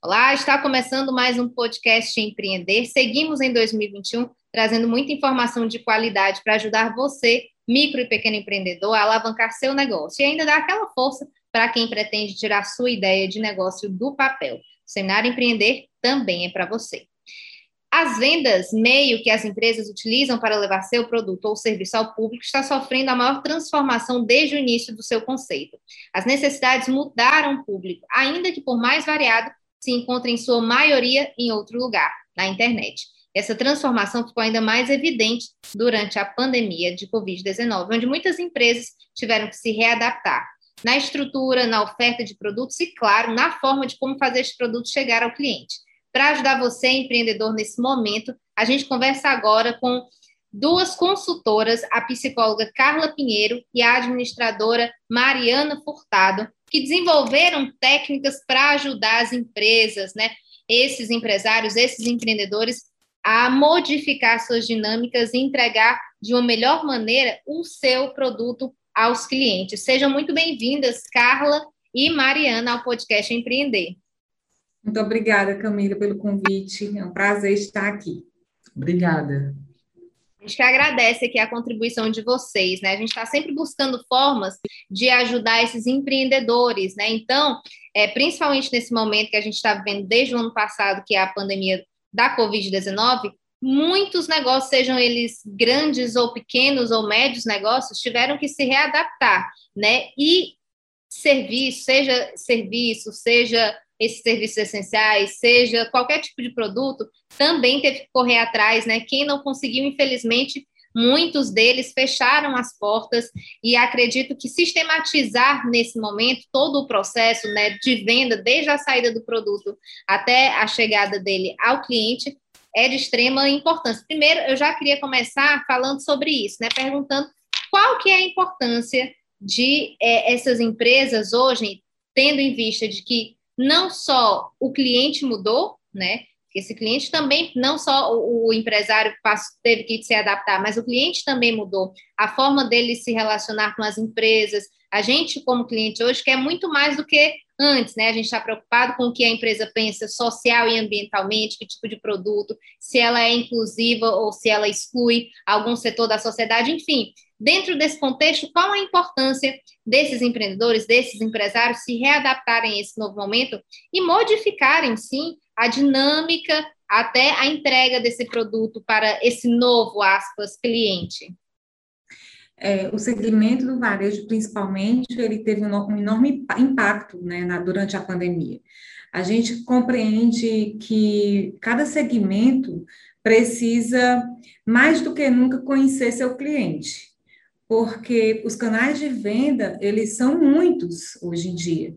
Olá, está começando mais um podcast Empreender. Seguimos em 2021 trazendo muita informação de qualidade para ajudar você, micro e pequeno empreendedor, a alavancar seu negócio e ainda dar aquela força para quem pretende tirar sua ideia de negócio do papel. O Seminário Empreender também é para você. As vendas, meio que as empresas utilizam para levar seu produto ou serviço ao público, está sofrendo a maior transformação desde o início do seu conceito. As necessidades mudaram o público, ainda que por mais variado, se encontra em sua maioria em outro lugar, na internet. Essa transformação ficou ainda mais evidente durante a pandemia de Covid-19, onde muitas empresas tiveram que se readaptar na estrutura, na oferta de produtos e, claro, na forma de como fazer esse produto chegar ao cliente. Para ajudar você, empreendedor, nesse momento, a gente conversa agora com duas consultoras, a psicóloga Carla Pinheiro e a administradora Mariana Furtado, que desenvolveram técnicas para ajudar as empresas, né, esses empresários, esses empreendedores, a modificar suas dinâmicas e entregar de uma melhor maneira o seu produto aos clientes. Sejam muito bem-vindas, Carla e Mariana, ao podcast Empreender. Muito obrigada, Camila, pelo convite. É um prazer estar aqui. Obrigada. Gente que agradece aqui a contribuição de vocês, né? A gente está sempre buscando formas de ajudar esses empreendedores, né? Então, é, principalmente nesse momento que a gente está vivendo desde o ano passado, que é a pandemia da Covid-19, muitos negócios, sejam eles grandes ou pequenos ou médios negócios, tiveram que se readaptar, né? E serviço, seja serviço, seja esses serviços essenciais, seja qualquer tipo de produto, também teve que correr atrás, né? Quem não conseguiu, infelizmente, muitos deles fecharam as portas e acredito que sistematizar nesse momento todo o processo né, de venda, desde a saída do produto até a chegada dele ao cliente, é de extrema importância. Primeiro, eu já queria começar falando sobre isso, né, perguntando qual que é a importância de é, essas empresas hoje, tendo em vista de que não só o cliente mudou, né? Esse cliente também, não só o, o empresário teve que se adaptar, mas o cliente também mudou. A forma dele se relacionar com as empresas. A gente, como cliente hoje, quer muito mais do que antes, né? A gente está preocupado com o que a empresa pensa social e ambientalmente, que tipo de produto, se ela é inclusiva ou se ela exclui algum setor da sociedade, enfim. Dentro desse contexto, qual a importância desses empreendedores, desses empresários se readaptarem a esse novo momento e modificarem, sim, a dinâmica até a entrega desse produto para esse novo, aspas, cliente? É, o segmento do varejo, principalmente, ele teve um, enorme impacto né, na, durante a pandemia. A gente compreende que cada segmento precisa, mais do que nunca, conhecer seu cliente porque os canais de venda, eles são muitos hoje em dia.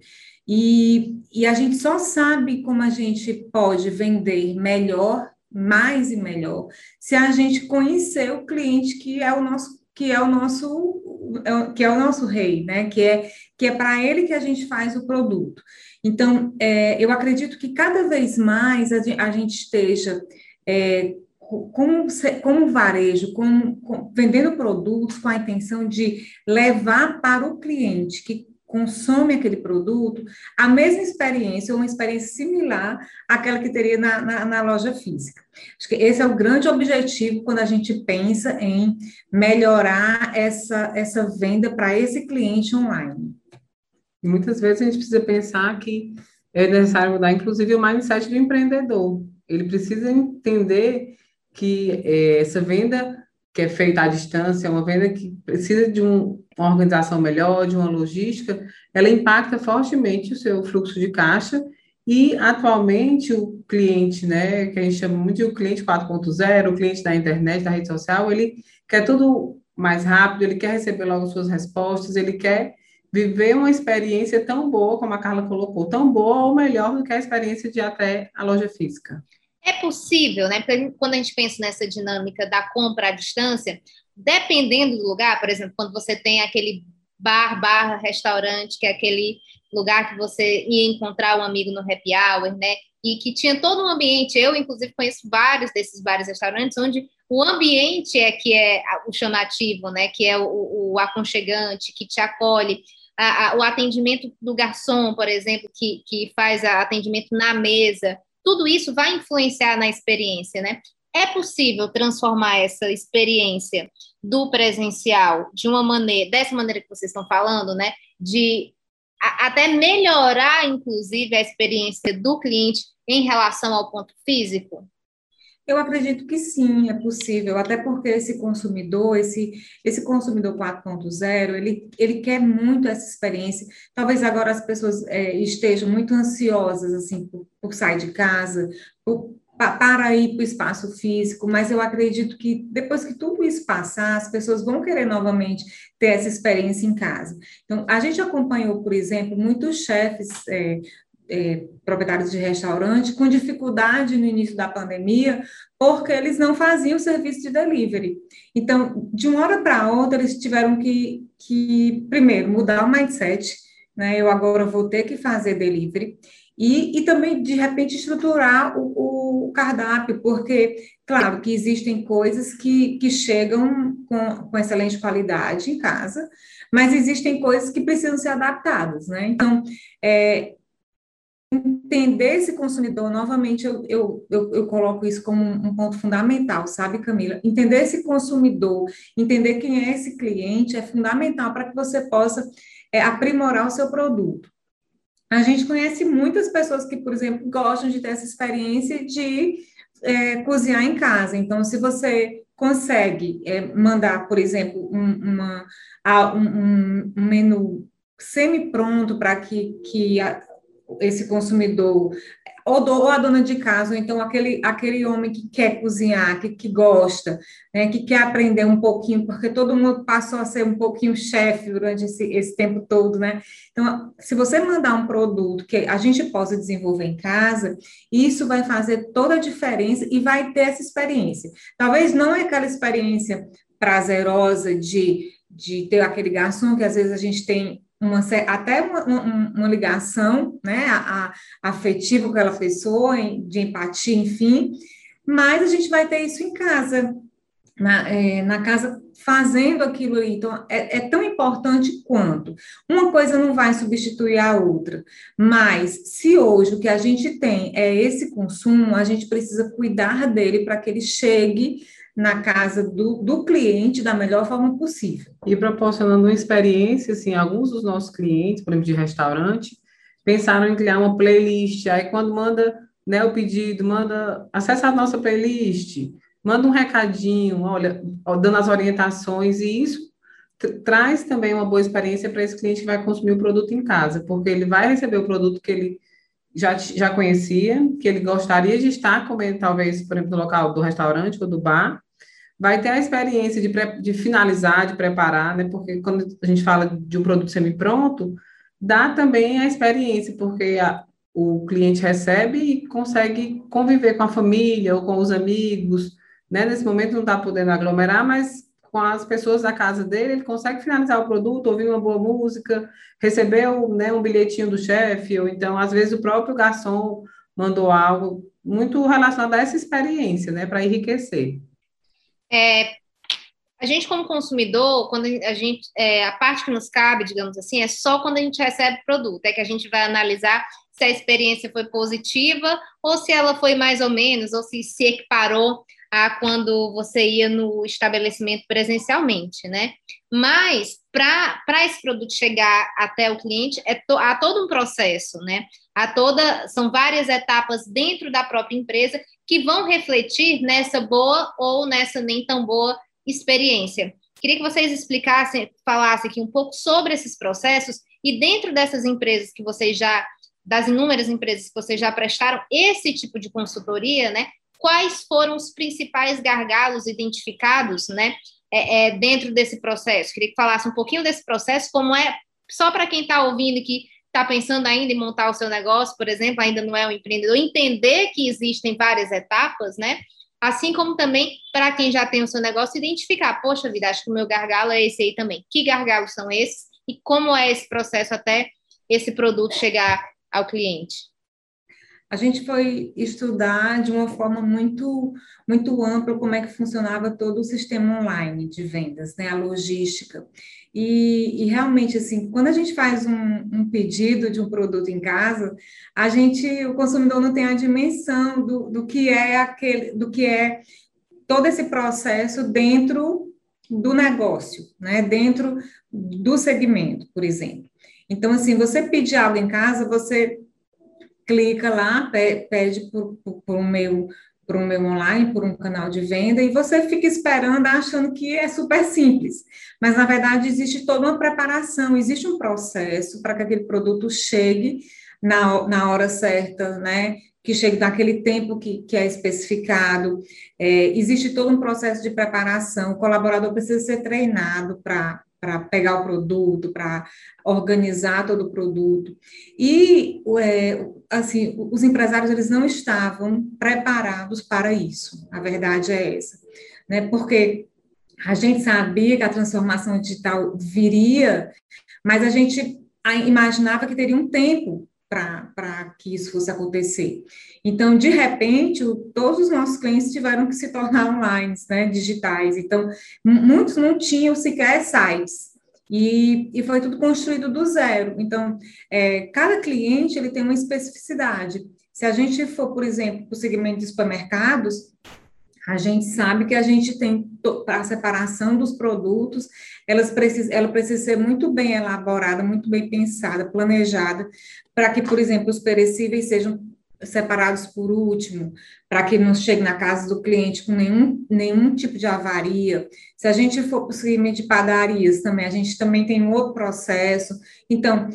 E, e a gente só sabe como a gente pode vender melhor, mais e melhor, se a gente conhecer o cliente que é o nosso que é o nosso é que é o nosso rei, né? Que é que é para ele que a gente faz o produto. Então, é, eu acredito que cada vez mais a, gente esteja é, como, como varejo, como, como, vendendo produtos com a intenção de levar para o cliente que consome aquele produto a mesma experiência, ou uma experiência similar àquela que teria na, na, na, loja física. Acho que esse é o grande objetivo quando a gente pensa em melhorar essa, essa venda para esse cliente online. Muitas vezes a gente precisa pensar que é necessário mudar, inclusive, o mindset do empreendedor. Ele precisa entender que é, essa venda que é feita à distância, é uma venda que precisa de um, uma organização melhor, de uma logística, ela impacta fortemente o seu fluxo de caixa e atualmente o cliente, né, que a gente chama muito de o cliente 4.0, o cliente da internet, da rede social, ele quer tudo mais rápido, ele quer receber logo suas respostas, ele quer viver uma experiência tão boa, como a Carla colocou, tão boa ou melhor do que a experiência de até a loja física. É possível, né? Porque quando a gente pensa nessa dinâmica da compra à distância, dependendo do lugar, por exemplo, quando você tem aquele bar, barra, restaurante, que é aquele lugar que você ia encontrar um amigo no happy hour, né? E que tinha todo um ambiente. Eu, inclusive, conheço vários desses bares e restaurantes onde o ambiente é que é o chamativo, né? Que é o, o aconchegante, que te acolhe. A, a, o atendimento do garçom, por exemplo, que, que faz atendimento na mesa. Tudo isso vai influenciar na experiência, né? É possível transformar essa experiência do presencial de uma maneira, dessa maneira que vocês estão falando, né? De a, até melhorar, inclusive, a experiência do cliente em relação ao ponto físico? Eu acredito que sim, é possível, até porque esse consumidor, esse, esse consumidor 4.0, ele, ele quer muito essa experiência. Talvez agora as pessoas é, estejam muito ansiosas, assim, por, por sair de casa, por, para ir para o espaço físico, mas eu acredito que depois que tudo isso passar, as pessoas vão querer novamente ter essa experiência em casa. Então, a gente acompanhou, por exemplo, muitos chefes, é, é, proprietários de restaurante, com dificuldade no início da pandemia, porque eles não faziam o serviço de delivery. Então, de uma hora para outra, eles tiveram que, que, primeiro, mudar o mindset, né? Eu agora vou ter que fazer delivery. E, e também, de repente, estruturar o, o, cardápio, porque, claro, que existem coisas que, que chegam com, com excelente qualidade em casa, mas existem coisas que precisam ser adaptadas, né? Então, é, entender esse consumidor, novamente, eu, eu, eu, eu, coloco isso como um ponto fundamental, sabe, Camila? Entender esse consumidor, entender quem é esse cliente é fundamental para que você possa é, aprimorar o seu produto. A gente conhece muitas pessoas que, por exemplo, gostam de ter essa experiência de é, cozinhar em casa. Então, se você consegue é, mandar, por exemplo, um, uma, um, um menu semi-pronto para que, que a, esse consumidor ou, do, ou, a dona de casa, ou então aquele, aquele homem que quer cozinhar, que, que gosta, né, que quer aprender um pouquinho, porque todo mundo passou a ser um pouquinho chefe durante esse, esse tempo todo, né? Então, se você mandar um produto que a gente possa desenvolver em casa, isso vai fazer toda a diferença e vai ter essa experiência. Talvez não é aquela experiência prazerosa de, de ter aquele garçom que às vezes a gente tem uma, até uma, uma, ligação né, a, a, afetiva com aquela pessoa, de empatia, enfim, mas a gente vai ter isso em casa, na, é, na casa fazendo aquilo ali. Então, é, é, tão importante quanto. Uma coisa não vai substituir a outra, mas se hoje o que a gente tem é esse consumo, a gente precisa cuidar dele para que ele chegue na casa do, do cliente da melhor forma possível. E proporcionando uma experiência, assim, alguns dos nossos clientes, por exemplo, de restaurante, pensaram em criar uma playlist, aí quando manda né, o pedido, manda acessar a nossa playlist, manda um recadinho, olha, dando as orientações, e isso traz também uma boa experiência para esse cliente que vai consumir o produto em casa, porque ele vai receber o produto que ele já, já conhecia, que ele gostaria de estar comendo, talvez, por exemplo, no local do restaurante ou do bar, vai ter a experiência de, de finalizar, de preparar, né? Porque quando a gente fala de um produto semi-pronto, dá também a experiência, porque a, o cliente recebe e consegue conviver com a família ou com os amigos, né? Nesse momento não está podendo aglomerar, mas com as pessoas da casa dele, ele consegue finalizar o produto, ouvir uma boa música, receber né, um bilhetinho do chefe, ou então, às vezes, o próprio garçom mandou algo muito relacionado a essa experiência, né, para enriquecer. É, a gente, como consumidor, quando a gente, é, a parte que nos cabe, digamos assim, é só quando a gente recebe produto, é que a gente vai analisar se a experiência foi positiva ou se ela foi mais ou menos, ou se se equiparou a quando você ia no estabelecimento presencialmente, né? Mas para esse produto chegar até o cliente, é to, há todo um processo, né? Há toda, são várias etapas dentro da própria empresa que vão refletir nessa boa ou nessa nem tão boa experiência. Queria que vocês explicassem, falassem aqui um pouco sobre esses processos e dentro dessas empresas que vocês já, das inúmeras empresas que vocês já prestaram esse tipo de consultoria, né? Quais foram os principais gargalos identificados, né, é, é, dentro desse processo. Queria que falasse um pouquinho desse processo, como é só para quem está ouvindo que está pensando ainda em montar o seu negócio, por exemplo, ainda não é um empreendedor, entender que existem várias etapas, né? Assim como também para quem já tem o seu negócio, identificar, poxa vida, acho que o meu gargalo é esse aí também. Que gargalos são esses? E como é esse processo até esse produto chegar ao cliente? A gente foi estudar de uma forma muito muito ampla como é que funcionava todo o sistema online de vendas, né, a logística. E, e realmente, assim, quando a gente faz um, um, pedido de um produto em casa, a gente, o consumidor não tem a dimensão do, do que é aquele, do que é todo esse processo dentro do negócio, né, dentro do segmento, por exemplo. Então, assim, você pedir algo em casa, você clica lá, pede por, por, por um meio por um meio online, por um canal de venda, e você fica esperando, achando que é super simples. Mas, na verdade, existe toda uma preparação, existe um processo para que aquele produto chegue na, na hora certa, né? Que chegue naquele tempo que, que é especificado. É, existe todo um processo de preparação, o colaborador precisa ser treinado para para pegar o produto, para organizar todo o produto. E, é, assim, os empresários, eles não estavam preparados para isso, a verdade é essa, né? Porque a gente sabia que a transformação digital viria, mas a gente imaginava que teria um tempo para que isso fosse acontecer. Então, de repente, todos os nossos clientes tiveram que se tornar online, né, digitais. Então, muitos não tinham sequer sites. E, e foi tudo construído do zero. Então, é, cada cliente ele tem uma especificidade. Se a gente for, por exemplo, para o segmento de supermercados, a gente sabe que a gente tem a separação dos produtos, elas precisam, ela precisa ser muito bem elaborada, muito bem pensada, planejada, para que, por exemplo, os perecíveis sejam separados por último, para que não chegue na casa do cliente com nenhum, nenhum tipo de avaria. Se a gente for para segmento de padarias também, a gente também tem um outro processo. Então,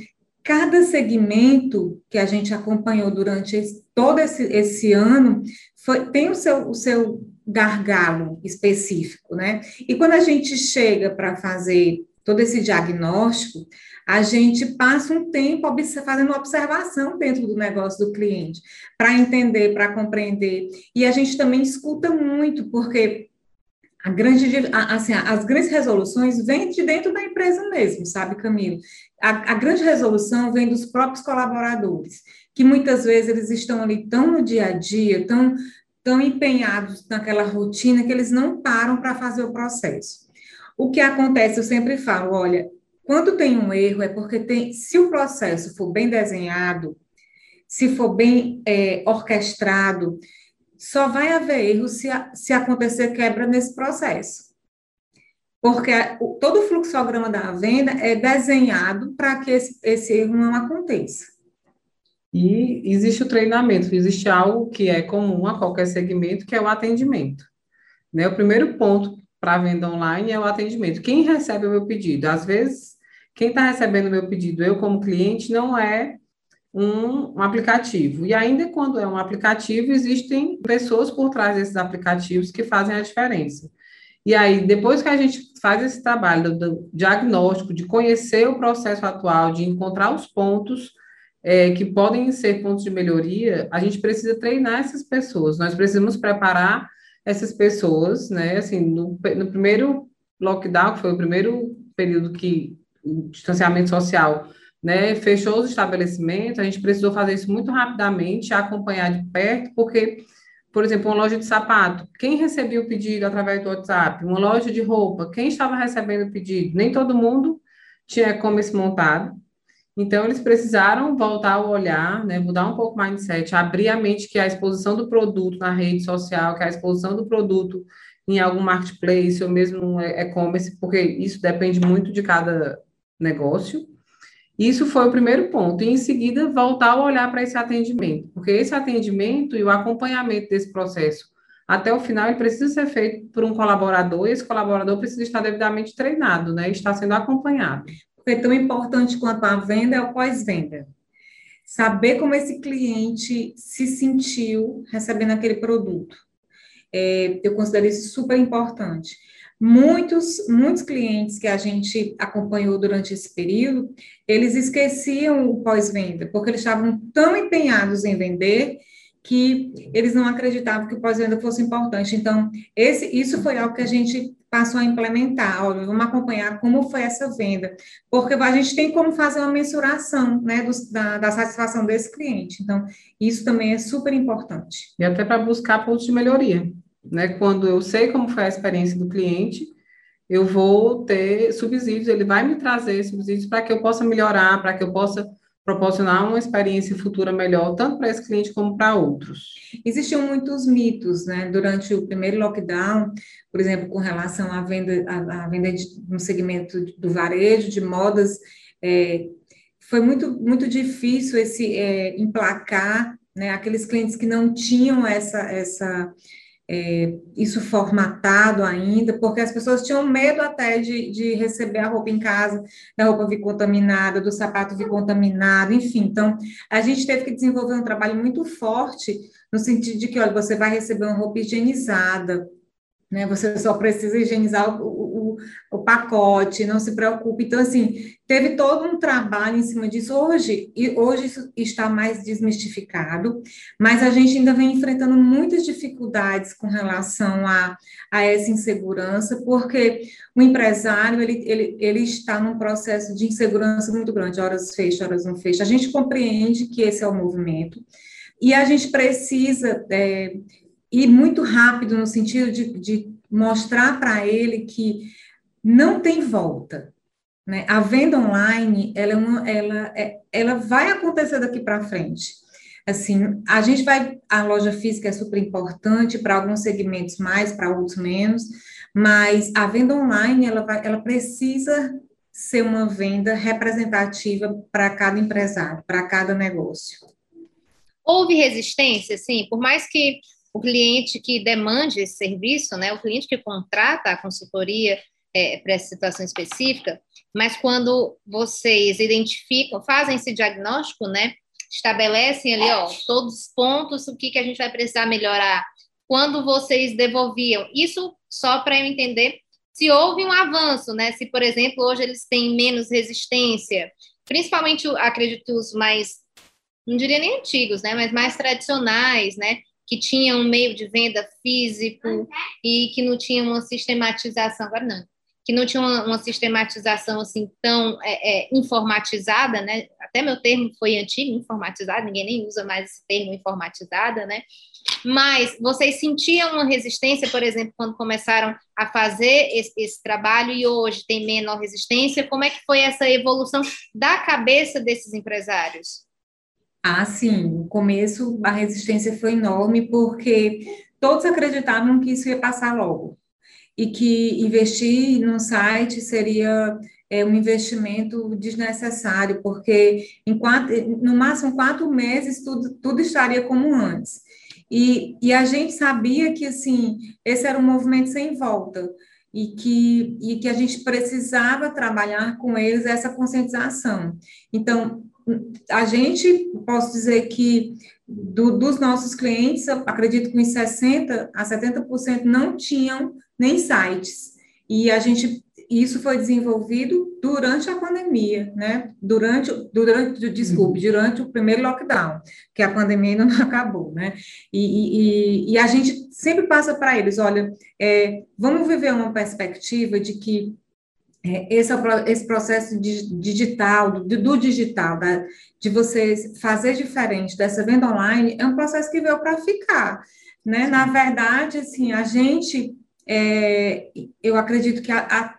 cada segmento que a gente acompanhou durante esse, todo esse, esse ano foi, tem o seu, o seu gargalo específico, né? E quando a gente chega para fazer todo esse diagnóstico, a gente passa um tempo fazendo observação dentro do negócio do cliente, para entender, para compreender. E a gente também escuta muito, porque grande, assim, as grandes resoluções vêm de dentro da empresa mesmo, sabe, Camilo? A, a, grande resolução vem dos próprios colaboradores, que muitas vezes eles estão ali tão no dia a dia, tão, tão empenhados naquela rotina, que eles não param para fazer o processo. O que acontece, eu sempre falo, olha, quando tem um erro é porque tem, se o processo for bem desenhado, se for bem é, orquestrado, só vai haver erro se, se acontecer quebra nesse processo. Porque todo o fluxograma da venda é desenhado para que esse, esse erro não aconteça. E existe o treinamento, existe algo que é comum a qualquer segmento, que é o atendimento. Né? O primeiro ponto para a venda online é o atendimento. Quem recebe o meu pedido? Às vezes, quem está recebendo o meu pedido, eu como cliente, não é um, um, aplicativo. E ainda quando é um aplicativo, existem pessoas por trás desses aplicativos que fazem a diferença. E aí, depois que a gente faz esse trabalho do, diagnóstico, de conhecer o processo atual, de encontrar os pontos é, que podem ser pontos de melhoria, a gente precisa treinar essas pessoas. Nós precisamos preparar essas pessoas, né? Assim, no, no primeiro lockdown, que foi o primeiro período que o distanciamento social né, fechou os estabelecimentos, a gente precisou fazer isso muito rapidamente, acompanhar de perto, porque, por exemplo, uma loja de sapato, quem recebia o pedido através do WhatsApp? Uma loja de roupa, quem estava recebendo o pedido? Nem todo mundo tinha e-commerce montado, então, eles precisaram voltar o olhar, né, mudar um pouco o mindset, abrir a mente que a exposição do produto na rede social, que a exposição do produto em algum marketplace ou mesmo e-commerce, porque isso depende muito de cada negócio. Isso foi o primeiro ponto. E, em seguida, voltar o olhar para esse atendimento, porque esse atendimento e o acompanhamento desse processo até o final, ele precisa ser feito por um colaborador, e esse colaborador precisa estar devidamente treinado, né, e estar sendo acompanhado porque tão importante quanto a venda é o pós-venda. Saber como esse cliente se sentiu recebendo aquele produto. É, eu considero isso super importante. muitos, muitos clientes que a gente acompanhou durante esse período, eles esqueciam o pós-venda, porque eles estavam tão empenhados em vender que eles não acreditavam que o pós-venda fosse importante. Então, esse, isso foi algo que a gente passou a implementar. Olha, vamos acompanhar como foi essa venda, porque a gente tem como fazer uma mensuração né, do, da, da, satisfação desse cliente. Então, isso também é super importante. E até para buscar pontos de melhoria. Né? Quando eu sei como foi a experiência do cliente, eu vou ter subsídios, ele vai me trazer subsídios para que eu possa melhorar, para que eu possa proporcionar uma experiência futura melhor, tanto para esse cliente como para outros. Existiam muitos mitos, né? Durante o primeiro lockdown, por exemplo, com relação à venda, à, à venda de, no segmento do varejo, de modas, é, foi muito, muito difícil esse é, emplacar né, aqueles clientes que não tinham essa, essa é, isso formatado ainda, porque as pessoas tinham medo até de, de receber a roupa em casa, da roupa vir contaminada, do sapato vir contaminado, enfim. Então, a gente teve que desenvolver um trabalho muito forte no sentido de que, olha, você vai receber uma roupa higienizada, né? Você só precisa higienizar o, o, pacote, não se preocupe. Então, assim, teve todo um trabalho em cima disso hoje, e hoje isso está mais desmistificado, mas a gente ainda vem enfrentando muitas dificuldades com relação a, a essa insegurança, porque o empresário, ele, ele, ele está num processo de insegurança muito grande, horas fecha, horas não fecha. A gente compreende que esse é o movimento, e a gente precisa é, ir muito rápido no sentido de, de mostrar para ele que não tem volta. Né? A venda online, ela, é uma, ela, é, ela vai acontecer daqui para frente. Assim, a gente vai, a loja física é super importante para alguns segmentos mais, para outros menos, mas a venda online, ela, vai, ela precisa ser uma venda representativa para cada empresário, para cada negócio. Houve resistência, sim, por mais que o cliente que demande esse serviço, né, o cliente que contrata a consultoria é, para essa situação específica, mas quando vocês identificam, fazem esse diagnóstico, né, estabelecem ali, ó, todos os pontos, o que, que a gente vai precisar melhorar, quando vocês devolviam, isso só para eu entender se houve um avanço, né, se, por exemplo, hoje eles têm menos resistência, principalmente, acredito, os mais, não diria nem antigos, né, mas mais tradicionais, né, que tinha um meio de venda físico e que não tinha uma sistematização, agora não, que não tinha uma, uma sistematização assim tão é, é, informatizada, né? Até meu termo foi antigo, informatizado, ninguém nem usa mais esse termo informatizada, né? Mas vocês sentiam uma resistência, por exemplo, quando começaram a fazer esse, esse, trabalho e hoje tem menor resistência? Como é que foi essa evolução da cabeça desses empresários? Ah, sim, no começo a resistência foi enorme porque todos acreditavam que isso ia passar logo e que investir no site seria é, um investimento desnecessário, porque em quatro, no máximo quatro meses tudo, tudo estaria como antes. E, e a gente sabia que assim esse era um movimento sem volta e que, e que a gente precisava trabalhar com eles essa conscientização. Então, a gente, posso dizer que do, dos nossos clientes, acredito que uns 60% a 70% não tinham nem sites. E a gente, isso foi desenvolvido durante a pandemia, né? Durante, durante desculpe, durante o primeiro lockdown, que a pandemia ainda não acabou, né? E, e, e a gente sempre passa para eles, olha, é, vamos viver uma perspectiva de que esse, é esse processo de, digital, do, do digital, da, de você fazer diferente dessa venda online, é um processo que veio para ficar. Né? Na verdade, assim, a gente, é, eu acredito que a, a,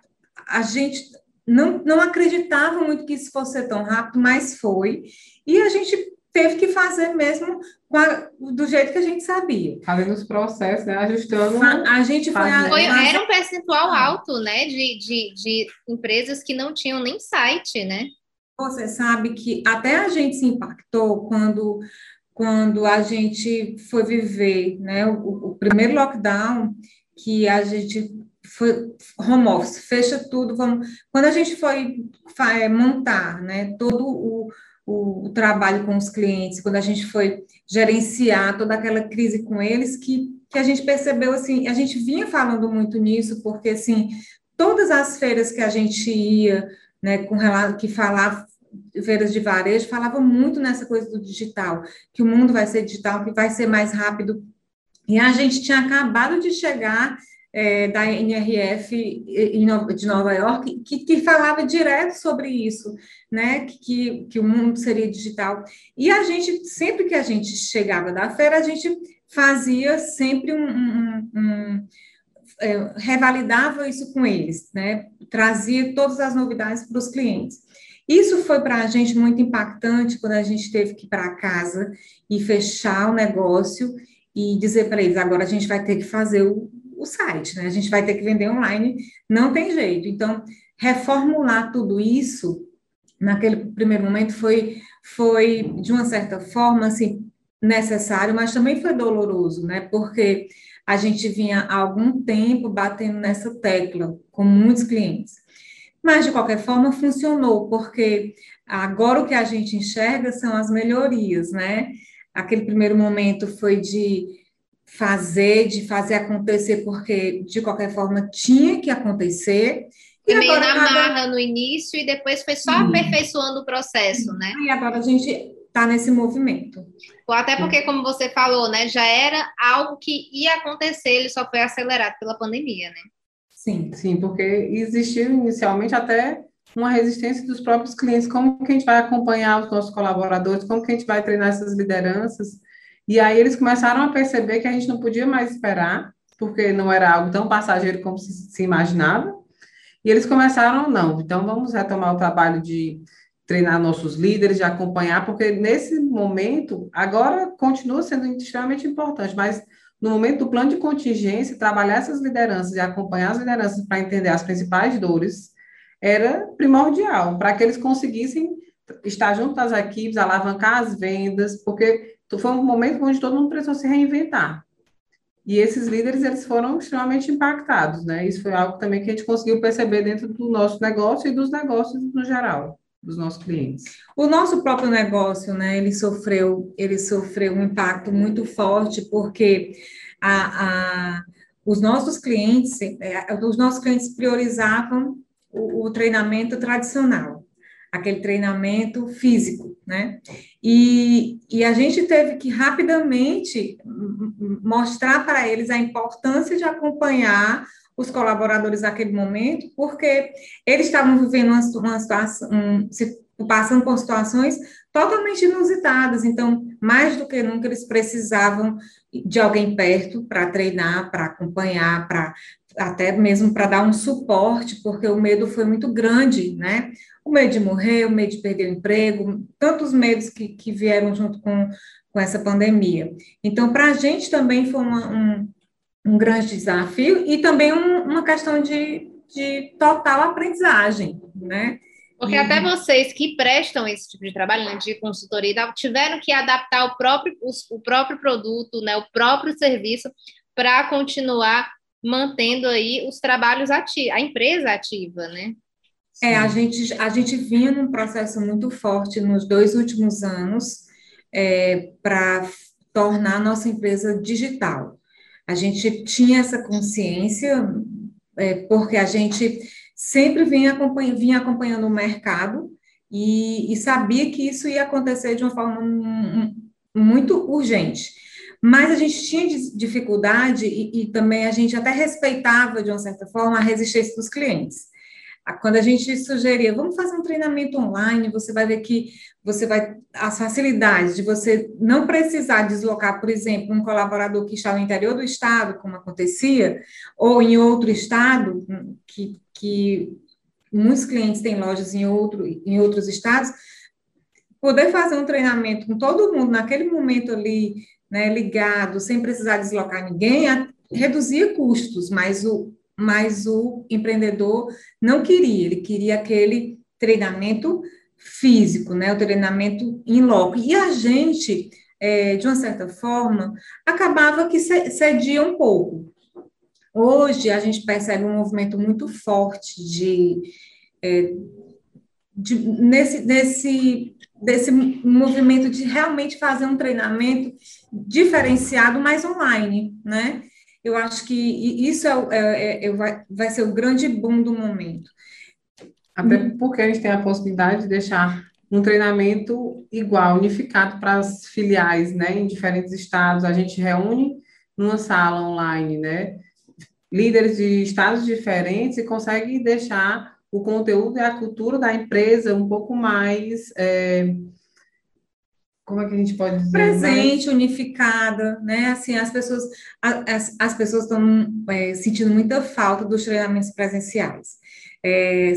a gente não, não acreditava muito que isso fosse tão rápido, mas foi. E a gente teve que fazer mesmo a, do jeito que a gente sabia. Fazendo os processos, né? Ajustando. A, a gente foi, a, foi Era um percentual alto, né? De, de, de empresas que não tinham nem site, né? Você sabe que até a gente se impactou quando, quando a gente foi viver né, o, o primeiro lockdown, que a gente foi home office, fecha tudo, vamos. Quando a gente foi montar, né, todo o, o, o, trabalho com os clientes, quando a gente foi gerenciar toda aquela crise com eles, que, que a gente percebeu, assim, a gente vinha falando muito nisso, porque, assim, todas as feiras que a gente ia, né, com que falava, feiras de varejo, falavam muito nessa coisa do digital, que o mundo vai ser digital, que vai ser mais rápido. E a gente tinha acabado de chegar é, da NRF de Nova York, que, que, falava direto sobre isso, né, que, que o mundo seria digital. E a gente, sempre que a gente chegava da feira, a gente fazia sempre um, um, um é, revalidava isso com eles, né, trazia todas as novidades para os clientes. Isso foi para a gente muito impactante quando a gente teve que ir para casa e fechar o negócio e dizer para eles: agora a gente vai ter que fazer o, o site, né? A gente vai ter que vender online, não tem jeito. Então, reformular tudo isso naquele primeiro momento foi, foi de uma certa forma, assim, necessário, mas também foi doloroso, né? Porque a gente vinha há algum tempo batendo nessa tecla com muitos clientes. Mas, de qualquer forma, funcionou, porque agora o que a gente enxerga são as melhorias, né? Aquele primeiro momento foi de fazer, de fazer acontecer, porque de qualquer forma tinha que acontecer. E meio na cada... marra no início e depois foi só Sim. aperfeiçoando o processo, né? E agora a gente está nesse movimento. Até porque, como você falou, né, já era algo que ia acontecer, ele só foi acelerado pela pandemia, né? Sim, sim, porque existiu inicialmente até uma resistência dos próprios clientes, como que a gente vai acompanhar os nossos colaboradores, como que a gente vai treinar essas lideranças, e aí eles começaram a perceber que a gente não podia mais esperar, porque não era algo tão passageiro como se, se imaginava. E eles começaram, não, então vamos retomar o trabalho de treinar nossos líderes, de acompanhar, porque nesse momento, agora continua sendo extremamente importante, mas no momento do plano de contingência, trabalhar essas lideranças e acompanhar as lideranças para entender as principais dores era primordial, para que eles conseguissem estar junto às equipes, alavancar as vendas, porque foi um momento onde todo mundo precisou se reinventar. E esses líderes, eles foram extremamente impactados, né? Isso foi algo também que a gente conseguiu perceber dentro do nosso negócio e dos negócios no geral, dos nossos clientes. O nosso próprio negócio, né, ele sofreu, ele sofreu um impacto muito forte, porque a, a os nossos clientes, é, os nossos clientes priorizavam o, o treinamento tradicional aquele treinamento físico, né? E, e a gente teve que rapidamente mostrar para eles a importância de acompanhar os colaboradores naquele momento, porque eles estavam vivendo uma, uma situação, um, passando por situações totalmente inusitadas, então, mais do que nunca, eles precisavam de alguém perto para treinar, para acompanhar, para até mesmo para dar um suporte, porque o medo foi muito grande, né? o medo de morrer, o medo de perder o emprego, tantos medos que, que vieram junto com, com essa pandemia. Então, para a gente também foi uma, um, um grande desafio e também um, uma questão de, de total aprendizagem, né? Porque até vocês que prestam esse tipo de trabalho, né, de consultoria, tiveram que adaptar o próprio, o, o próprio produto, né, o próprio serviço, para continuar mantendo aí os trabalhos ativos, a empresa ativa, né? É, a gente, a gente vinha num processo muito forte nos dois últimos anos é, para tornar a nossa empresa digital. A gente tinha essa consciência, é, porque a gente sempre vinha, acompanha, vinha acompanhando o mercado e, e, sabia que isso ia acontecer de uma forma muito urgente. Mas a gente tinha dificuldade e, e também a gente até respeitava, de uma certa forma, a resistência dos clientes. Quando a gente sugeria, vamos fazer um treinamento online, você vai ver que você vai as facilidades de você não precisar deslocar, por exemplo, um colaborador que está no interior do estado, como acontecia, ou em outro estado, que, que muitos clientes têm lojas em, outro, em outros estados, poder fazer um treinamento com todo mundo naquele momento ali, né, ligado, sem precisar deslocar ninguém, reduzia custos, mas o, mas o empreendedor não queria, ele queria aquele treinamento físico, né, o treinamento em loco. E a gente, é, de uma certa forma, acabava que cedia um pouco. Hoje, a gente percebe um movimento muito forte de, é, de nesse, nesse desse movimento de realmente fazer um treinamento diferenciado, mas online, né? eu acho que isso é, é, é, vai, vai ser o grande boom do momento. Até porque a gente tem a possibilidade de deixar um treinamento igual, unificado para as filiais, né, em diferentes estados. A gente reúne numa sala online, né, líderes de estados diferentes e consegue deixar o conteúdo e a cultura da empresa um pouco mais é, como é que a gente pode dizer? Presente, unificada, né? Assim, as pessoas, as, as pessoas estão é, sentindo muita falta dos treinamentos presenciais. É,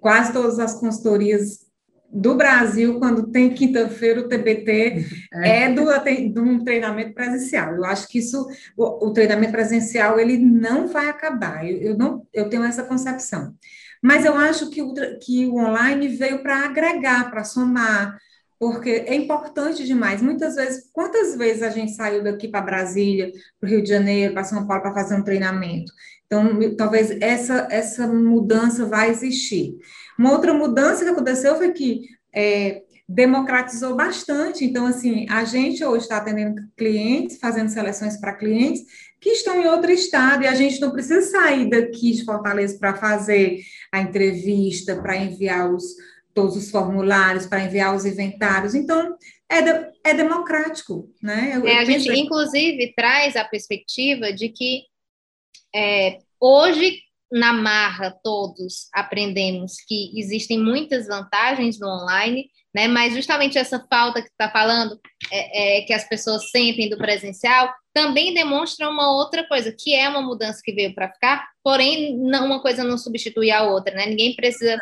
quase todas as consultorias do Brasil, quando tem quinta-feira, o TBT é, é do, de um treinamento presencial. Eu acho que isso, o, o treinamento presencial, ele não vai acabar. Eu, eu, não, eu tenho essa concepção. Mas eu acho que o, que o online veio para agregar, para somar, porque é importante demais. Muitas vezes, quantas vezes a gente saiu daqui para Brasília, para o Rio de Janeiro, para São Paulo para fazer um treinamento? Então, talvez essa, essa mudança vai existir. Uma outra mudança que aconteceu foi que é, democratizou bastante. Então, assim, a gente hoje está atendendo clientes, fazendo seleções para clientes que estão em outro estado, e a gente não precisa sair daqui de Fortaleza para fazer a entrevista, para enviar os todos os formulários para enviar os inventários. Então, é, de, é democrático, né? Eu, é, a gente, que... inclusive, traz a perspectiva de que é, hoje, na marra, todos aprendemos que existem muitas vantagens no online, né? Mas justamente essa falta que está falando, é, é, que as pessoas sentem do presencial, também demonstra uma outra coisa, que é uma mudança que veio para ficar, porém, não, uma coisa não substitui a outra, né? Ninguém precisa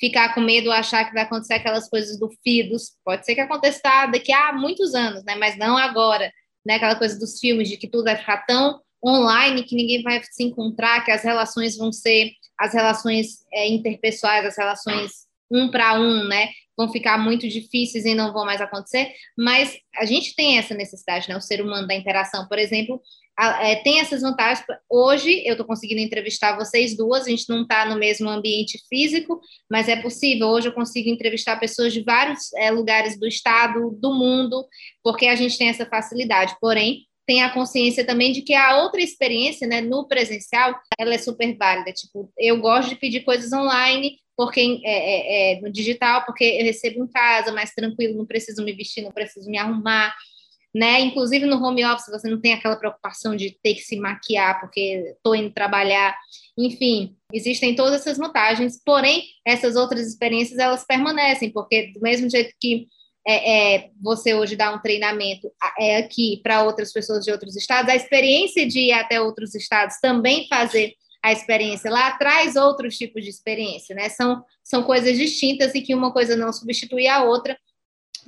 ficar com medo, achar que vai acontecer aquelas coisas do FIDOS. Pode ser que aconteça daqui a muitos anos, né? Mas não agora, né? Aquela coisa dos filmes de que tudo vai ficar tão online que ninguém vai se encontrar, que as relações vão ser as relações é, interpessoais, as relações um para um, né? Vão ficar muito difíceis e não vão mais acontecer. Mas a gente tem essa necessidade, né? O ser humano da interação, por exemplo, é, tem essas vantagens. Hoje eu estou conseguindo entrevistar vocês duas, a gente não está no mesmo ambiente físico, mas é possível. Hoje eu consigo entrevistar pessoas de vários é, lugares do estado, do mundo, porque a gente tem essa facilidade. Porém, tem a consciência também de que a outra experiência, né, no presencial, ela é super válida. Tipo, eu gosto de pedir coisas online, porque é, é, é, no digital, porque eu recebo em casa, mais tranquilo, não preciso me vestir, não preciso me arrumar né? Inclusive no home office você não tem aquela preocupação de ter que se maquiar porque estou indo trabalhar. Enfim, existem todas essas vantagens, porém essas outras experiências elas permanecem, porque do mesmo jeito que é, é, você hoje dá um treinamento é aqui para outras pessoas de outros estados, a experiência de ir até outros estados também fazer a experiência lá traz outros tipos de experiência, né? São, são coisas distintas e que uma coisa não substitui a outra,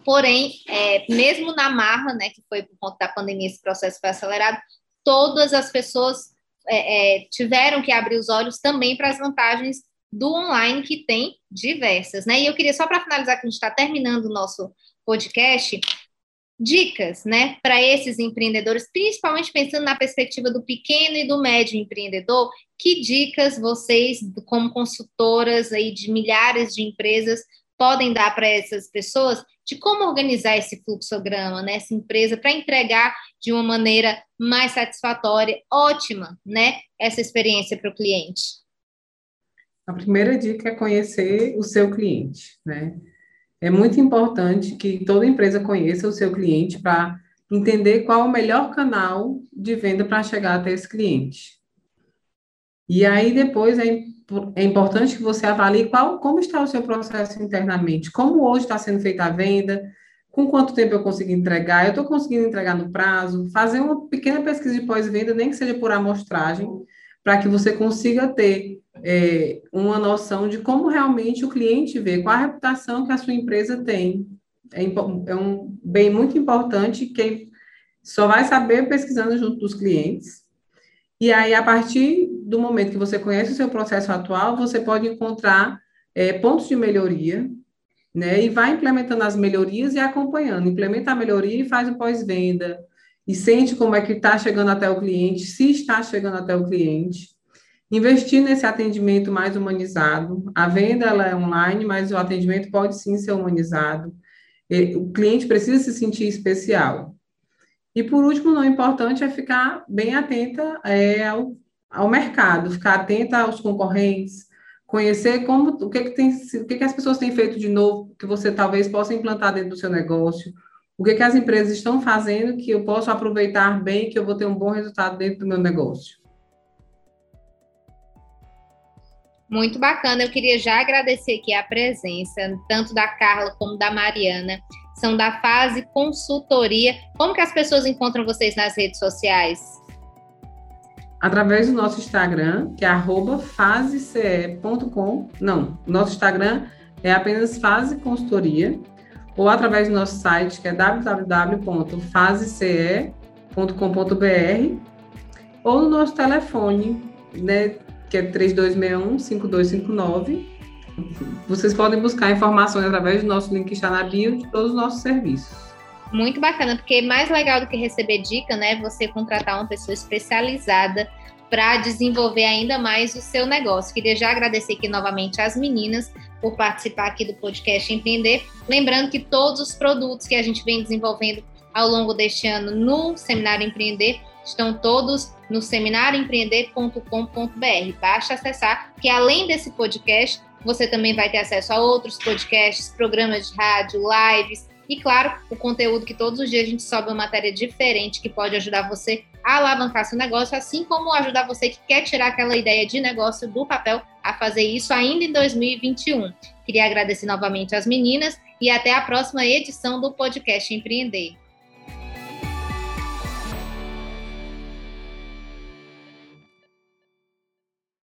Porém, é, mesmo na marra, né, que foi por conta da pandemia, esse processo foi acelerado, todas as pessoas é, é, tiveram que abrir os olhos também para as vantagens do online, que tem diversas, né? E eu queria, só para finalizar, que a gente está terminando o nosso podcast, dicas, né, para esses empreendedores, principalmente pensando na perspectiva do pequeno e do médio empreendedor, que dicas vocês, como consultoras aí de milhares de empresas, podem dar para essas pessoas de como organizar esse fluxograma, né, essa empresa, para entregar de uma maneira mais satisfatória, ótima, né, essa experiência para o cliente? A primeira dica é conhecer o seu cliente, né? É muito importante que toda empresa conheça o seu cliente para entender qual o melhor canal de venda para chegar até esse cliente. E aí depois é é importante que você avalie qual, como está o seu processo internamente, como hoje está sendo feita a venda, com quanto tempo eu consigo entregar, eu estou conseguindo entregar no prazo, fazer uma pequena pesquisa de pós-venda, nem que seja por amostragem, para que você consiga ter é, uma noção de como realmente o cliente vê, qual a reputação que a sua empresa tem. É, é um bem muito importante que só vai saber pesquisando junto dos clientes. E aí, a partir do momento que você conhece o seu processo atual, você pode encontrar é, pontos de melhoria, né? E vai implementando as melhorias e acompanhando. Implementa a melhoria e faz o pós-venda. E sente como é que está chegando até o cliente, se está chegando até o cliente. Investir nesse atendimento mais humanizado. A venda ela é online, mas o atendimento pode sim ser humanizado. O cliente precisa se sentir especial. E por último, não importante é ficar bem atenta é, ao, ao mercado, ficar atenta aos concorrentes, conhecer como o que, que tem, o que, que as pessoas têm feito de novo que você talvez possa implantar dentro do seu negócio, o que, que as empresas estão fazendo que eu posso aproveitar bem, que eu vou ter um bom resultado dentro do meu negócio. Muito bacana. Eu queria já agradecer aqui a presença, tanto da Carla como da Mariana. São da Fase Consultoria. Como que as pessoas encontram vocês nas redes sociais? Através do nosso Instagram, que é fasece.com. Não, nosso Instagram é apenas Fase Consultoria. Ou através do nosso site, que é www.fasece.com.br. Ou no nosso telefone, né, que é 3261-5259. Vocês podem buscar informações através do nosso link que está na bio de todos os nossos serviços. Muito bacana, porque mais legal do que receber dica, né? Você contratar uma pessoa especializada para desenvolver ainda mais o seu negócio. Queria já agradecer aqui novamente às meninas por participar aqui do podcast Empreender. Lembrando que todos os produtos que a gente vem desenvolvendo ao longo deste ano no Seminário Empreender estão todos no seminarioempreender.com.br. Basta acessar, que além desse podcast, você também vai ter acesso a outros podcasts, programas de rádio, lives e, claro, o conteúdo que todos os dias a gente sobe uma matéria diferente que pode ajudar você a alavancar seu negócio, assim como ajudar você que quer tirar aquela ideia de negócio do papel a fazer isso ainda em 2021. Queria agradecer novamente às meninas e até a próxima edição do podcast Empreender.